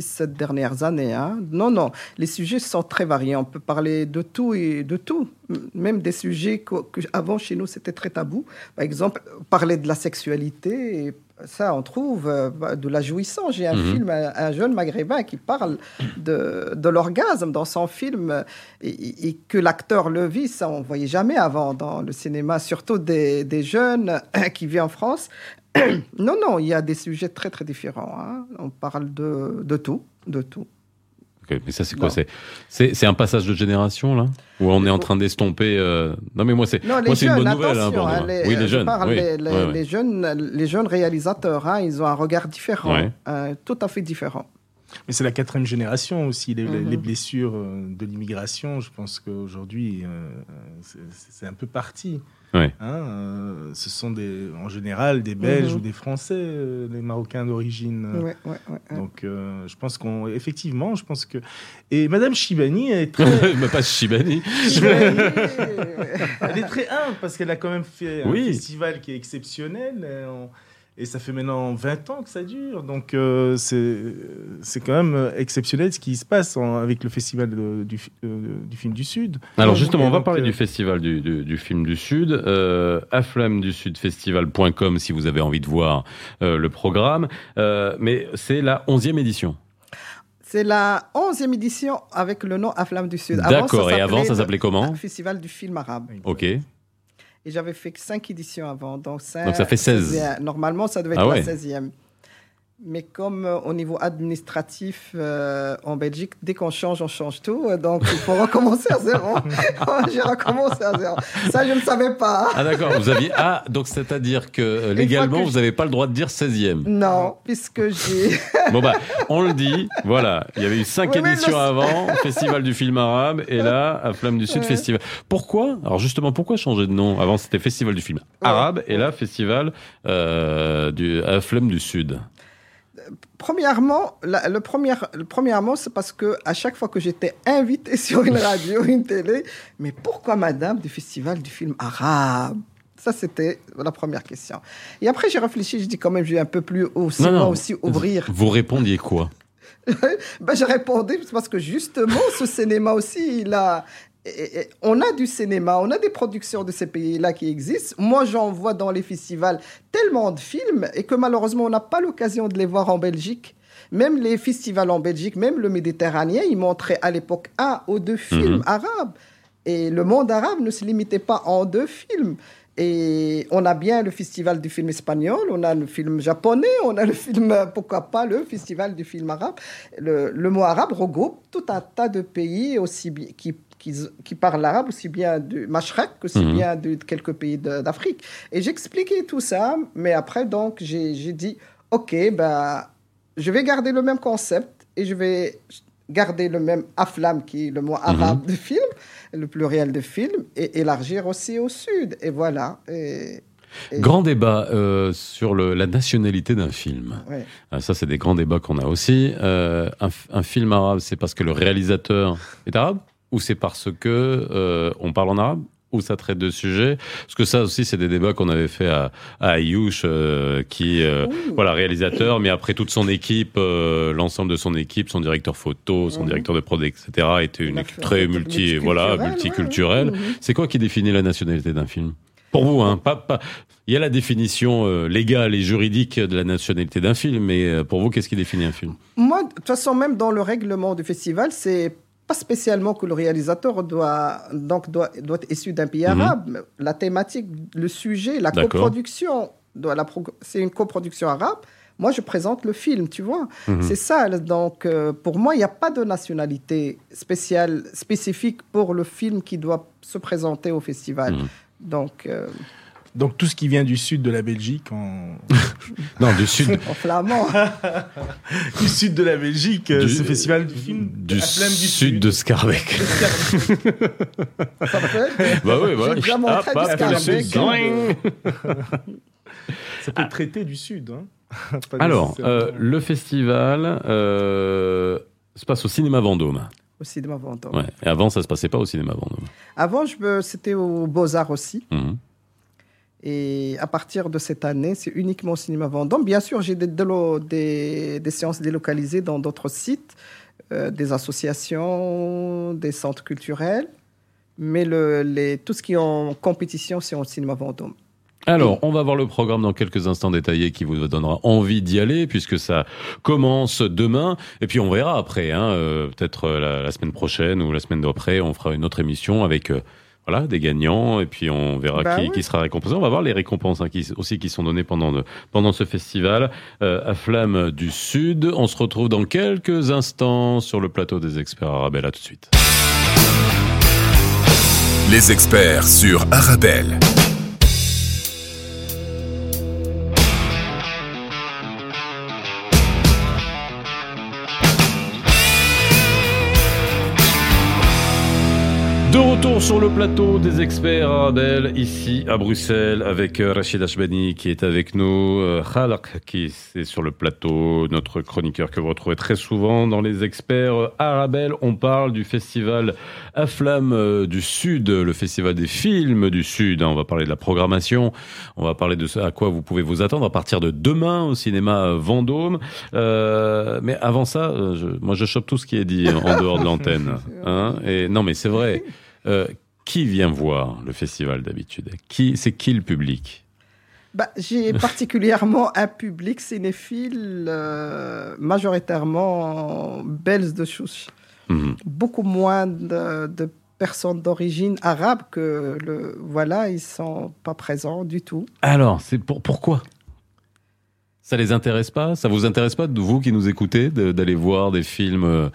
6-7 dernières années. hein. Non, non, les sujets sont très variés. On peut parler de tout et de tout. Même des sujets que, que avant chez nous c'était très tabou. Par exemple, parler de la sexualité. et ça, on trouve euh, de la jouissance. J'ai un Mhm. film, un, un jeune maghrébin qui parle de, de l'orgasme dans son film euh, et, et que l'acteur le vit, ça on voyait jamais avant dans le cinéma, surtout des, des jeunes euh, qui vivent en France. non, non, il y a des sujets très très différents. hein. On parle de, de tout, de tout. Ok, Mais ça, c'est quoi? C'est, un passage de génération là? Où on est en train d'estomper euh, Non, mais moi, c'est, moi, c'est une bonne nouvelle. hein, hein, les, oui, les je jeunes. parle oui. les, les- Ouais, ouais. les jeunes, les jeunes réalisateurs, hein, ils ont un regard différent, Ouais. hein, tout à fait différent. Mais c'est la quatrième génération aussi, les, Mhm. les blessures euh, de l'immigration. Je pense qu'aujourd'hui, euh, c'est- un peu parti. Ouais. Hein, euh, ce sont des, en général des Belges Mhm. ou des Français, euh, les Marocains d'origine. Ouais, ouais, ouais, ouais. Donc, euh, je pense qu'on, effectivement, je pense que. Et Madame Chibani est très, Mais pas Shibani. elle est très humble parce qu'elle a quand même fait un festival qui est exceptionnel. Et, on- et ça fait maintenant 20 ans que ça dure. Donc, euh, c'est, c'est quand même exceptionnel ce qui se passe en- avec le festival de- du, euh, du film du Sud. Alors Et justement, on va donc, parler euh, du festival du, du, du film du Sud, euh, aflamdusudfestival.com si vous avez envie de voir euh, le programme, Euh, mais c'est la 11e édition. C'est la 11e édition avec le nom Aflamme du Sud. D'accord, et avant ça s'appelait comment? Festival du film arabe. Ok. Et j'avais fait que 5 éditions avant. Donc, cinq- Donc ça fait 16. seizième. Normalement, ça devait être Ah ouais. la 16e. Mais comme euh, au niveau administratif euh, en Belgique, dès qu'on change, on change tout. Donc il faut recommencer à zéro. J'ai recommencé à zéro. Ça, je ne savais pas. Ah d'accord, vous aviez... Ah, donc c'est-à-dire que euh, légalement, que vous n'avez pas le droit de dire 16e. Non, puisque j'ai. Bon bah, on le dit, voilà. Il y avait eu cinq Oui, éditions le- avant, Festival du film arabe, et là, à Flamme du Sud, Ouais. Festival. Pourquoi? Alors justement, pourquoi changer de nom? Avant, c'était Festival du film arabe, et là, Festival euh, du à Flamme du Sud. Premièrement, la- le premier, le premièrement, c'est parce que à chaque fois que j'étais invitée sur une radio, une télé, mais pourquoi Madame du Festival du film arabe? Ça, c'était la première question. Et après, j'ai réfléchi, je dis quand même, je vais un peu plus Non, non. moi aussi ouvrir. Vous répondiez quoi? Ben, je répondais parce que justement, ce cinéma aussi, il a. et- et- On a du cinéma, on a des productions de ces pays-là qui existent. Moi, j'en vois dans les festivals tellement de films et que malheureusement, on n'a pas l'occasion de les voir en Belgique. Même les festivals en Belgique, même le Méditerranéen, ils montraient à l'époque un ou deux films Mhm. arabes. Et le monde arabe ne se limitait pas en deux films. Et on a bien le festival du film espagnol, on a le film japonais, on a le film, euh, pourquoi pas, le festival du film arabe. Le, le mot arabe regroupe tout un tas de pays aussi qui, qui, qui parlent l'arabe, aussi bien du Mashrek, aussi Mhm. bien de, quelques pays d'Afrique. Et j'expliquais tout ça, mais après, donc, j'ai dit, OK, bah, je vais garder le même concept et je vais garder le même aflam, qui est le mot arabe de film, le pluriel de film, et élargir aussi au sud. Et voilà. Et, et- Grand débat euh, sur le- la nationalité d'un film. ouais. Ah, ça, c'est des grands débats qu'on a aussi. Euh, un film arabe, c'est parce que le réalisateur est arabe? Ou c'est parce que euh, on parle en arabe ou ça traite de sujets? Parce que ça aussi, c'est des débats qu'on avait fait à, à Ayouch, euh, qui, euh, voilà, réalisateur, mais après toute son équipe, euh, l'ensemble de son équipe, son directeur photo, son Mhm. directeur de prod, etc., était une a équipe très multi, voilà, multiculturelle. ouais, ouais. C'est quoi qui définit la nationalité d'un film? Pour vous, hein, pas, pas, il y a la définition euh, légale et juridique de la nationalité d'un film, mais euh, pour vous, qu'est-ce qui définit un film? Moi, de toute façon, même dans le règlement du festival, c'est pas spécialement que le réalisateur doit, donc, doit, doit être issu d'un pays Mhm. arabe. La thématique, le sujet, la coproduction, doit la pro- c'est une coproduction arabe. Moi, je présente le film, tu vois. Mhm. C'est ça. Donc, euh, pour moi, il n'y a pas de nationalité spéciale, spécifique pour le film qui doit se présenter au festival. Mhm. Donc, euh, Donc tout ce qui vient du sud de la Belgique, en... Non, du sud. en flamand. du sud de la Belgique, euh, Du- ce festival du film, Du, sud, de Scarbeck. ça peut bah oui, voilà. Scarbeck. sud. Zoing. Ça peut traiter du sud. Hein. Pas Alors, euh, le festival euh, se passe au cinéma Vendôme. au cinéma Vendôme. Ouais. Et avant, ça se passait pas au cinéma Vendôme. Avant, c'était aux Beaux-Arts aussi. Mhm. Et à partir de cette année, c'est uniquement au cinéma Vendôme. Bien sûr, j'ai des, séances délocalisées dans d'autres sites, euh, des associations, des centres culturels. Mais tout ce qui est en compétition, c'est au cinéma Vendôme. Alors, on va voir le programme dans quelques instants détaillé qui vous donnera envie d'y aller puisque ça commence demain. Et puis on verra après, hein, euh, peut-être euh, la, semaine prochaine ou la semaine d'après, on fera une autre émission avec voilà des gagnants et puis on verra Bah qui, oui. qui sera récompensé. On va voir les récompenses hein, qui, aussi qui sont données pendant, de- pendant ce festival euh, à Flamme du Sud. On se retrouve dans quelques instants sur le plateau des experts Arabelle. À tout de suite. Les experts sur Arabelle. Retour sur le plateau des experts Arabelle, ici à Bruxelles, avec euh, Rachid Ashbani qui est avec nous, euh, Khalak qui est sur le plateau, notre chroniqueur que vous retrouvez très souvent dans les experts Arabelle. On parle du festival à Flamme euh, du Sud, le festival des films du Sud. hein. On va parler de la programmation, on va parler de ce à quoi vous pouvez vous attendre à partir de demain au cinéma Vendôme. Euh, mais avant ça, je- moi je chope tout ce qui est dit en dehors de l'antenne. Hein et non, mais c'est vrai. Euh, qui vient voir le festival d'habitude? Qui c'est qui le public? Bah, j'ai particulièrement un public cinéphile euh, majoritairement belge de souche. Mhm. beaucoup moins de, de personnes d'origine arabe que le voilà ils sont pas présents du tout Alors, c'est pour pourquoi? Ça les intéresse pas? Ça vous intéresse pas vous qui nous écoutez d'aller voir des films, euh,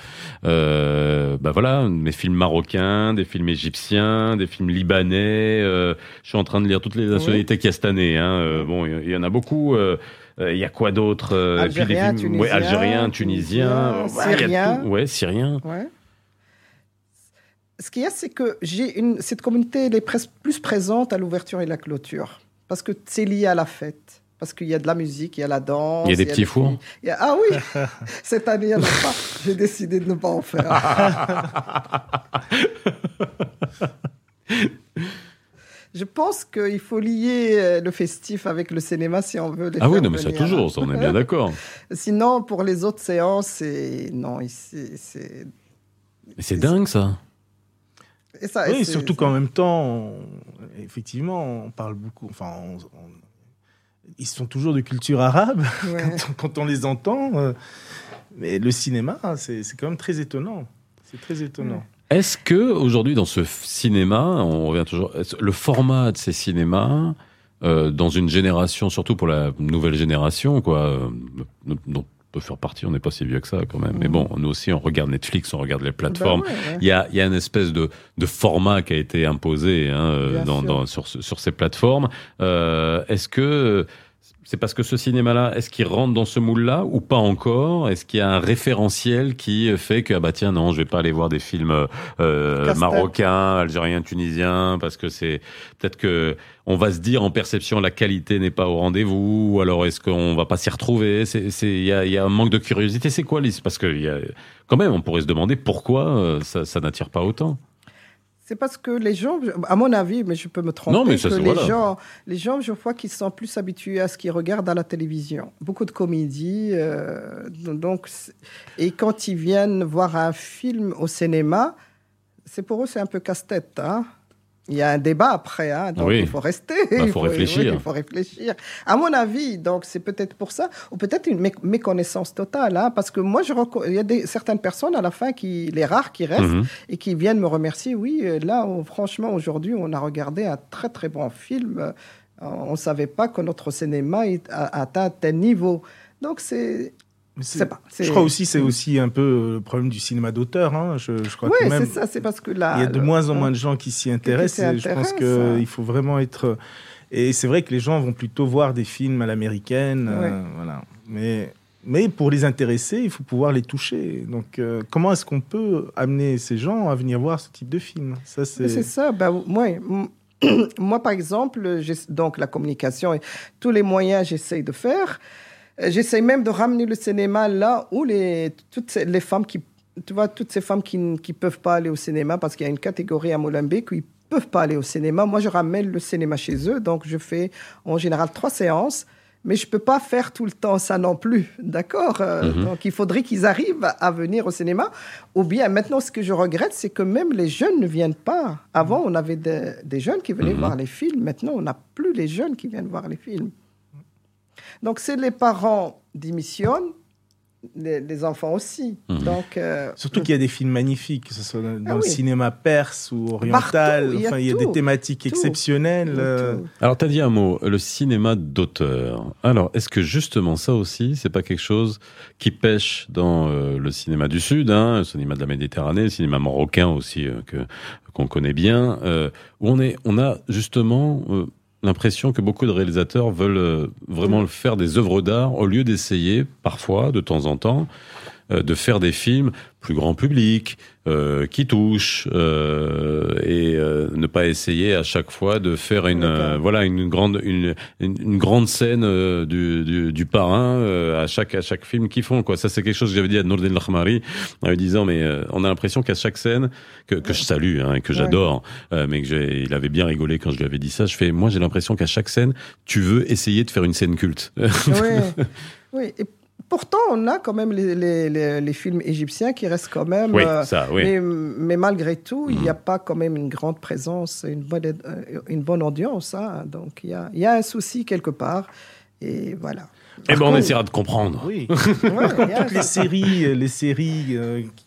euh, bah voilà, des films marocains, des films égyptiens, des films libanais. euh, je suis en train de lire toutes les nationalités qu'il y a cette année. Hein, euh, bon, il y- en a beaucoup. Il y a quoi d'autre Algériens, films- ouais, Tunisiens, ouais, Syriens. tout. ouais, ouais. ce qu'il y a c'est que j'ai une cette communauté elle est plus présente à l'ouverture et la clôture parce que c'est lié à la fête parce qu'il y a de la musique il y a la danse Il y a des petits fours a- ah oui cette année il n'y en a pas j'ai décidé de ne pas en faire Je pense qu'il faut lier euh, le festif avec le cinéma si on veut les Ah oui, non, mais ça venir. toujours, ça, on est bien d'accord. Sinon, pour les autres séances, c'est... Non, ici, c'est... Mais c'est dingue ça. Et ça, Oui, surtout qu'en même temps, on- effectivement, on parle beaucoup. Enfin, on- on- ils sont toujours de culture arabe Ouais. quand, on, quand on les entend. euh, mais le cinéma, c'est c'est quand même très étonnant. C'est très étonnant. Est-ce que aujourd'hui dans ce cinéma, on revient toujours, le format de ces cinémas, euh, dans une génération, surtout pour la nouvelle génération, quoi, euh, dont peut faire partie, on n'est pas si vieux que ça quand même. Mais bon, nous aussi, on regarde Netflix, on regarde les plateformes. Ouais, ouais. Il y a, il y a une espèce de, de format qui a été imposé hein, dans, dans- sur, sur ces plateformes. Euh, est-ce que c'est parce que ce cinéma-là, est-ce qu'il rentre dans ce moule-là ou pas encore? Est-ce qu'il y a un référentiel qui fait que, ah bah tiens, non, je vais pas aller voir des films euh, marocains, algériens, tunisiens, parce que c'est peut-être que on va se dire en perception la qualité n'est pas au rendez-vous, ou alors est-ce qu'on va pas s'y retrouver? C'est, c'est, il y a, y a un manque de curiosité. C'est quoi, Lise Parce que y a, quand même, on pourrait se demander pourquoi euh, ça, ça n'attire pas autant. C'est parce que les gens, à mon avis, mais je peux me tromper, Non, mais ça, que c'est- les, voilà. gens, les gens, je vois qu'ils sont plus habitués à ce qu'ils regardent à la télévision. Beaucoup de comédies. euh, donc, et quand ils viennent voir un film au cinéma, c'est pour eux, c'est un peu casse-tête. hein. Il y a un débat après, hein, donc Oui. il faut rester. Bah, il faut réfléchir. oui, il faut réfléchir. À mon avis, donc c'est peut-être pour ça, ou peut-être une mé- méconnaissance totale, hein, parce que moi, je il y a des, certaines personnes à la fin qui, les rares qui restent, Mhm. et qui viennent me remercier. Oui, euh, là, on- franchement, aujourd'hui, on a regardé un très très bon film. Euh, On ne savait pas que notre cinéma a atteint tel niveau. Donc c'est pas. Je crois aussi c'est aussi un peu euh, le problème du cinéma d'auteur. Hein. Je, je crois Oui, c'est ça. C'est parce que là, il y a de le- moins en moins de gens qui s'y intéressent. et je pense qu'il faut vraiment être. Et c'est vrai que les gens vont plutôt voir des films à l'américaine. euh, voilà. Mais, mais pour les intéresser, il faut pouvoir les toucher. Donc, euh, comment est-ce qu'on peut amener ces gens à venir voir ce type de film? Ça, c'est. C'est ça. Ben, moi, par exemple, donc la communication et tous les moyens, j'essaye de faire. Euh, J'essaye même de ramener le cinéma là où les, toutes ces- les femmes qui, tu vois, toutes ces femmes qui ne peuvent pas aller au cinéma parce qu'il y a une catégorie à Molenbeek où ils peuvent pas aller au cinéma. Moi, je ramène le cinéma chez eux, donc je fais en général trois séances. Mais je peux pas faire tout le temps ça non plus, d'accord? Euh, Mhm. Donc il faudrait qu'ils arrivent à venir au cinéma. Ou bien maintenant, ce que je regrette, c'est que même les jeunes ne viennent pas. Avant, on avait des, des jeunes qui venaient Mhm. voir les films. Maintenant, on n'a plus les jeunes qui viennent voir les films. Donc c'est les parents démissionnent, les, les enfants aussi. Mhm. Donc euh, Surtout qu'il y a des films magnifiques, que ce soit dans, Ah le cinéma perse ou oriental. Partout, il y a enfin, il y a tout, des thématiques tout. exceptionnelles. euh, tout. Alors, tu as dit un mot, le cinéma d'auteur. Alors, est-ce que justement ça aussi, c'est pas quelque chose qui pêche dans euh, le cinéma du Sud, hein, le cinéma de la Méditerranée, le cinéma marocain aussi euh, que qu'on connaît bien, euh, où on est, on a justement euh, l'impression que beaucoup de réalisateurs veulent euh, vraiment faire des œuvres d'art au lieu d'essayer parfois, de temps en temps, de faire des films plus grand public, euh, qui touchent, euh, et euh, ne pas essayer à chaque fois de faire une euh, voilà une grande une, une, une grande scène euh, du, du, du parrain euh, à chaque à chaque film qu'ils font quoi. Ça c'est quelque chose que j'avais dit à Nourdin Lahmari en lui disant mais euh, on a l'impression qu'à chaque scène que, que je salue hein, que Ouais. j'adore, euh, mais que j'ai, il avait bien rigolé quand je lui avais dit ça. Je fais moi j'ai l'impression qu'à chaque scène tu veux essayer de faire une scène culte. oui, oui. Et pourtant, on a quand même les, les, les, les films égyptiens qui restent quand même. oui euh, ça oui. Mais, mais malgré tout, il Mhm. n'y a pas quand même une grande présence, une bonne, euh, une bonne audience. hein. Donc il y a, il y a un souci quelque part. Et voilà. Eh ben on essaiera de comprendre. Oui. Ouais, Toutes les séries, euh, les séries euh, qui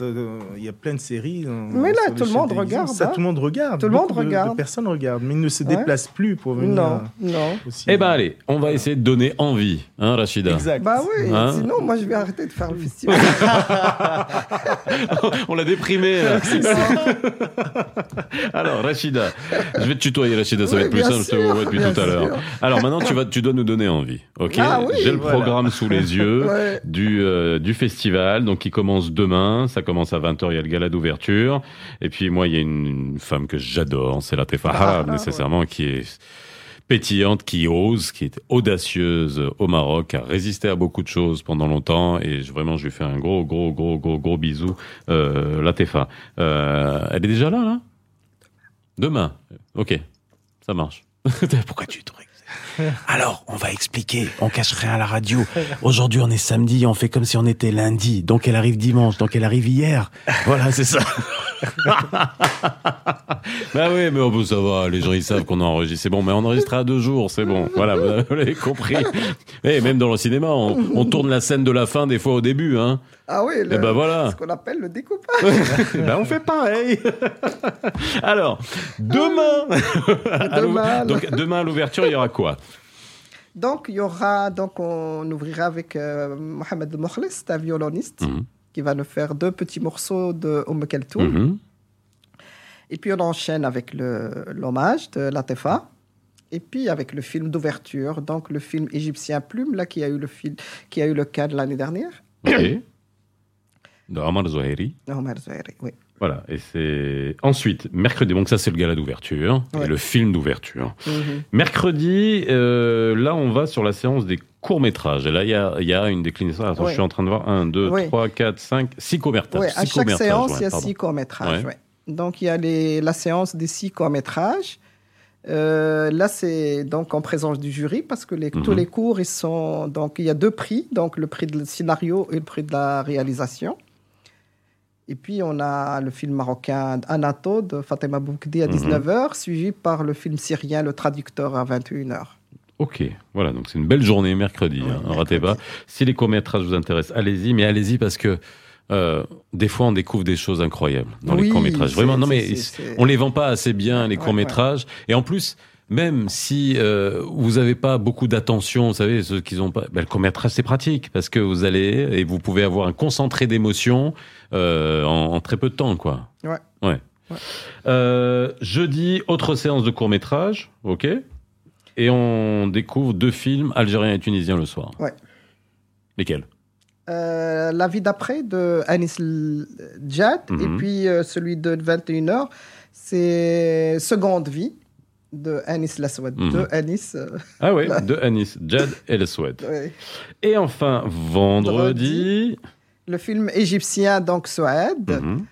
euh, il y a plein de séries. euh, Mais là, tout le monde regarde, Ça, hein. tout le monde regarde. Tout le monde regarde. De personnes regardent, mais ils ne se Ouais. déplacent plus pour venir. Non, euh, non. Eh ben allez, on va essayer de donner envie, hein Rachida. Exact. Bah oui, Hein sinon moi je vais arrêter de faire le festival. on l'a déprimé. là. Alors Rachida, je vais te tutoyer Rachida, ça va être plus simple, je te vois depuis tout à l'heure. Alors maintenant tu vas, tu dois nous donner envie, ok? Ah oui, J'ai le programme sous les yeux. Ouais. Du, euh, du festival, donc qui commence demain, ça commence à 20h, il y a le gala d'ouverture, et puis moi il y a une, une femme que j'adore, c'est la Tefa Ah, ouais. nécessairement, qui est pétillante, qui ose, qui est audacieuse au Maroc, a résisté à beaucoup de choses pendant longtemps, et je- vraiment je lui fais un gros, gros, gros, gros, gros bisou, euh, la Tefa. Euh, elle est déjà là, là? Demain? Ok, ça marche. Pourquoi tu te Alors, on va expliquer. On cache rien à la radio. Aujourd'hui, on est samedi, on fait comme si on était lundi. Donc, elle arrive dimanche, donc elle arrive hier. Voilà, c'est ça. Bah oui, mais oh, ça va, les gens ils savent qu'on enregistre. C'est bon, mais on enregistre à deux jours, c'est bon. Voilà, vous l'avez compris. Et même dans le cinéma, on, on tourne la scène de la fin des fois au début, hein. Ah oui, le- Et ben voilà. ce qu'on appelle le découpage. Eh ben on fait pareil. Alors, demain, l'ou- Demain, donc demain à l'ouverture, il y aura quoi? Donc, il y aura, donc, on ouvrira avec euh, Mohamed Mokhlis, un violoniste, Mhm. Qui va nous faire deux petits morceaux de Oum Keltoum. Mhm. Et puis, on enchaîne avec l'hommage de Latefa. Et puis, avec le film d'ouverture, donc le film égyptien Plume, là, qui a eu le, film, qui a eu le cas de l'année dernière. Ok. De Omar Zouhairi. Omar Zouhairi, oui. Voilà, et c'est ensuite mercredi. Donc ça c'est le gala d'ouverture et Ouais. le film d'ouverture. Mhm. Mercredi, euh, là on va sur la séance des courts métrages. Et là il y a, y a une déclinaison. Attends, Ouais. je suis en train de voir 1, 2, Ouais. 3, 4, 5, 6 courts-métrages. Oui, à Six chaque séance, ouais, il y a pardon. six courts-métrages. Ouais. ouais. Donc, il y a les, la séance des six courts-métrages. Euh, là, c'est donc en présence du jury parce que les, Mhm. tous les cours, ils sont. Donc, il y a deux prix, donc le prix du scénario et le prix de la réalisation. Et puis, on a le film marocain Anato de Fatima Boukdi à Mhm. 19h, suivi par le film syrien Le Traducteur à 21h. Ok, voilà, donc c'est une belle journée mercredi, Ouais, hein, ratez pas. Si les courts-métrages vous intéressent, allez-y, mais allez-y parce que euh, des fois on découvre des choses incroyables dans les courts-métrages. Vraiment, non mais on les vend pas assez bien les Ouais, courts-métrages. Et en plus, même si euh, vous avez pas beaucoup d'attention, vous savez, ceux qui ont pas, ben, le court-métrage c'est pratique parce que vous allez et vous pouvez avoir un concentré d'émotions euh, en, en très peu de temps, quoi. Ouais. Ouais. Euh, jeudi, autre séance de court-métrage, ok. Et on découvre deux films algériens et tunisiens le soir. Ouais. Lesquels? Euh, la vie d'après de Anis Djad Mhm. et puis euh, celui de 21h, c'est Seconde vie de Anis Laswad. Mhm. De Anis. euh, Ah Là. de Anis, Jad et Le Soued. ouais. Et enfin, vendredi. Le film égyptien, donc Souad, Mhm.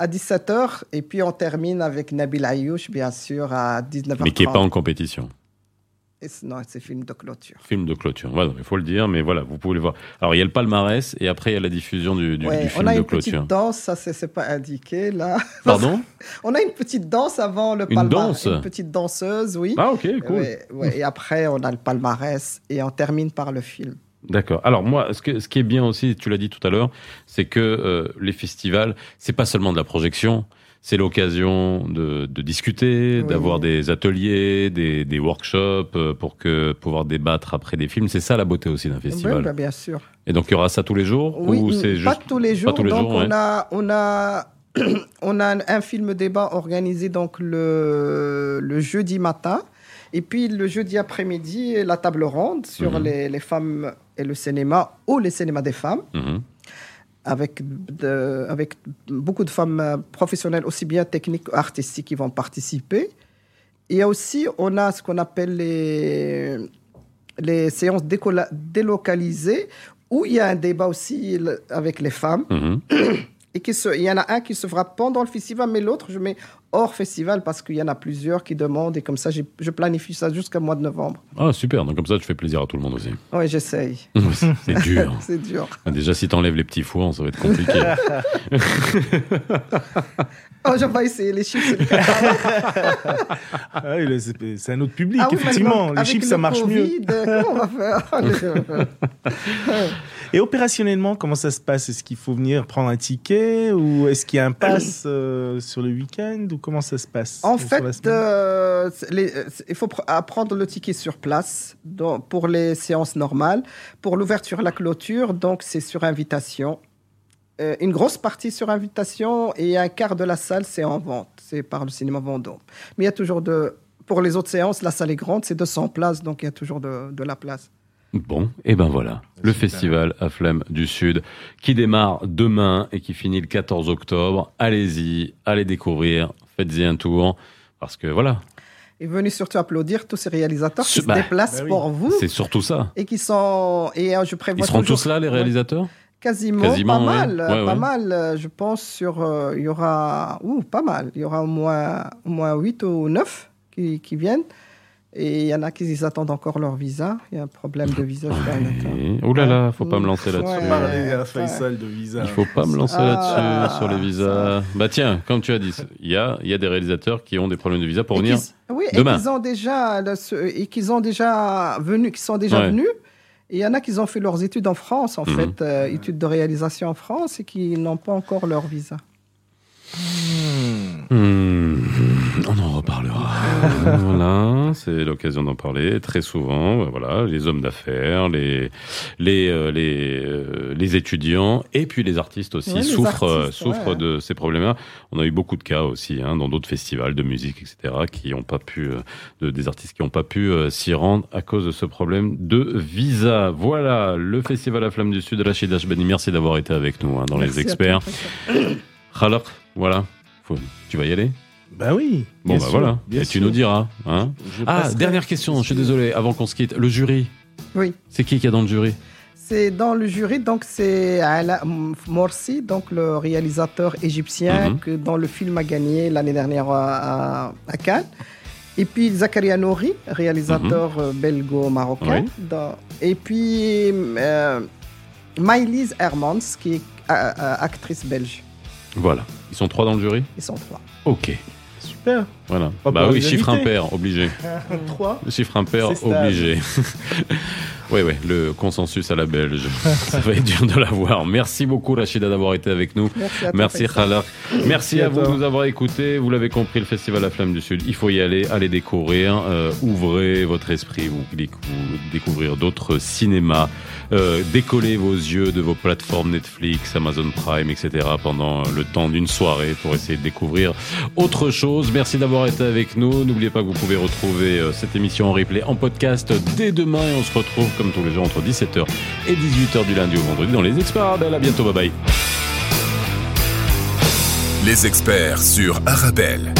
À 17h. Et puis on termine avec Nabil Ayouch, bien sûr, à 19h30. Mais qui n'est pas en compétition. Et non, c'est film de clôture. Film de clôture. Voilà, il faut le dire, mais voilà, vous pouvez le voir. Alors, il y a le palmarès et après, il y a la diffusion du, du- Ouais, du on film a de une clôture. petite danse, ça c'est c'est pas indiqué là. Pardon? On a une petite danse avant le Une palmarès. danse? Une petite danseuse, oui. Ah, ok, cool. Ouais, ouais, et après, on a le palmarès et on termine par le film. D'accord. Alors moi, ce, que, ce qui est bien aussi, tu l'as dit tout à l'heure, c'est que euh, les festivals, c'est pas seulement de la projection, c'est l'occasion de, de discuter, Oui. d'avoir des ateliers, des, des workshops euh, pour que pouvoir débattre après des films. C'est ça la beauté aussi d'un festival. Oui, bah, bien sûr. Et donc il y aura ça tous les jours Oui, ou c'est pas tous les jours. tous les donc jours, ouais. on a, on a, on a un, film débat organisé donc le, le jeudi matin. Et puis le jeudi après-midi, la table ronde sur Mhm. les, les femmes et le cinéma ou les cinémas des femmes. Mhm. avec, de- avec beaucoup de femmes euh, professionnelles, aussi bien techniques qu'artistiques, qui vont participer. Et aussi, on a ce qu'on appelle les, les séances délocalisées, où il y a un débat aussi avec les femmes. Mhm. Et qui se, il y en a un qui se fera pendant le festival, mais l'autre, je mets hors festival parce qu'il y en a plusieurs qui demandent. Et comme ça, j'ai- je planifie ça jusqu'au mois de novembre. Ah super, donc comme ça tu fais plaisir à tout le monde aussi. Oui, j'essaye. c'est dur. C'est dur. Déjà si t'enlèves les petits fours, ça va être compliqué. Oh, je vais essayer les chiffres. c'est le cas. Ah oui, c'est un autre public, Ah oui, effectivement. Les le ça marche mieux. Covid, Comment on va faire? Et opérationnellement, comment ça se passe? Est-ce qu'il faut venir prendre un ticket ou est-ce qu'il y a un pass euh, sur le week-end ou comment ça se passe En euh, fait, euh, les- euh, il faut prendre le ticket sur place donc, pour les séances normales. Pour l'ouverture, la clôture, donc c'est sur invitation. Euh, une grosse partie sur invitation et un quart de la salle, c'est en vente. C'est par le cinéma Vendôme. Mais il y a toujours de... Pour les autres séances, la salle est grande, c'est 200 places, donc il y a toujours de, de la place. Bon, et ben voilà, le Super. festival à Flemme du Sud qui démarre demain et qui finit le 14 octobre. Allez-y, allez découvrir, faites-y un tour parce que voilà, Et venez surtout applaudir tous ces réalisateurs qui se bah, déplacent bah oui. pour vous. c'est surtout ça. Et qui sont... Et euh, je prévois Ils seront toujours- tous là les Ouais. réalisateurs? Quasiment, Quasiment, pas ouais. mal, Ouais, pas mal. Je pense sur, euh, il y aura, ouh, pas mal. Il y aura au moins, au moins 8 ou 9 qui, qui viennent. Et il y en a qui ils attendent encore leur visa. Il y a un problème de visa. Ouais. Ouh là là, faut pas me lancer là-dessus. Ouais. De visa. Il faut pas me lancer Ah, là-dessus sur les visas. Bah tiens, comme tu as dit, il y a, il y a des réalisateurs qui ont des problèmes de visa pour Et venir. oui, demain. et qu'ils ont déjà, et ont venu, qui sont déjà Ouais. venus. Et il y en a qui ont fait leurs études en France, en Mhm. fait, euh, études de réalisation en France, et qui n'ont pas encore leur visa. Hmm. On en reparlera. voilà, c'est l'occasion d'en parler très souvent. Voilà, les hommes d'affaires, les les euh, les euh, les étudiants et puis les artistes aussi Ouais, souffrent euh, artistes, souffrent ouais. de ces problèmes-là. On a eu beaucoup de cas aussi hein, dans d'autres festivals de musique, etc., qui ont pas pu de, des artistes qui n'ont pas pu s'y rendre à cause de ce problème de visa. Voilà, le festival à Flamme du Sud, Rachid Ashbani, merci d'avoir été avec nous hein, dans Merci les experts. toi. Voilà, Faut- tu vas y aller? Bah oui. Bon, bah sûr, voilà. bien Et tu sûr. nous diras. Hein Je ah, passerai. dernière question, je suis désolé, avant qu'on se quitte. Le jury, Oui. c'est qui qui est dans le jury? C'est dans le jury, donc c'est Ala Morsi, donc le réalisateur égyptien Mhm. que dans le film a gagné l'année dernière à, à- à Cannes. Et puis Zakaria Nouri, réalisateur euh, belgo-marocain. Oui. Dans- Et puis euh, Maïlise Hermans, qui est euh, euh, actrice belge. Voilà. Ils sont trois dans le jury? Ils sont trois. Ok. Super. Voilà. On bah oui, les chiffre impair, obligé. Trois. Chiffre impair, obligé. oui, oui, le consensus à la belge. Ça va être dur de l'avoir. Merci beaucoup, Rachida, d'avoir été avec nous. Merci à. Merci à à vous de nous avoir écoutés. Vous l'avez compris, le Festival La Flamme du Sud, il faut y aller, allez découvrir, euh, ouvrez votre esprit, vous, décou- découvrir d'autres cinémas, euh, décollez vos yeux de vos plateformes Netflix, Amazon Prime, etc. pendant le temps d'une soirée pour essayer de découvrir autre chose. Merci d'avoir été avec nous. N'oubliez pas que vous pouvez retrouver euh, cette émission en replay en podcast dès demain et on se retrouve comme tous les jours entre 17h et 18h du lundi au vendredi dans les experts Arabelle. À bientôt, bye bye. Les experts sur Arabelle.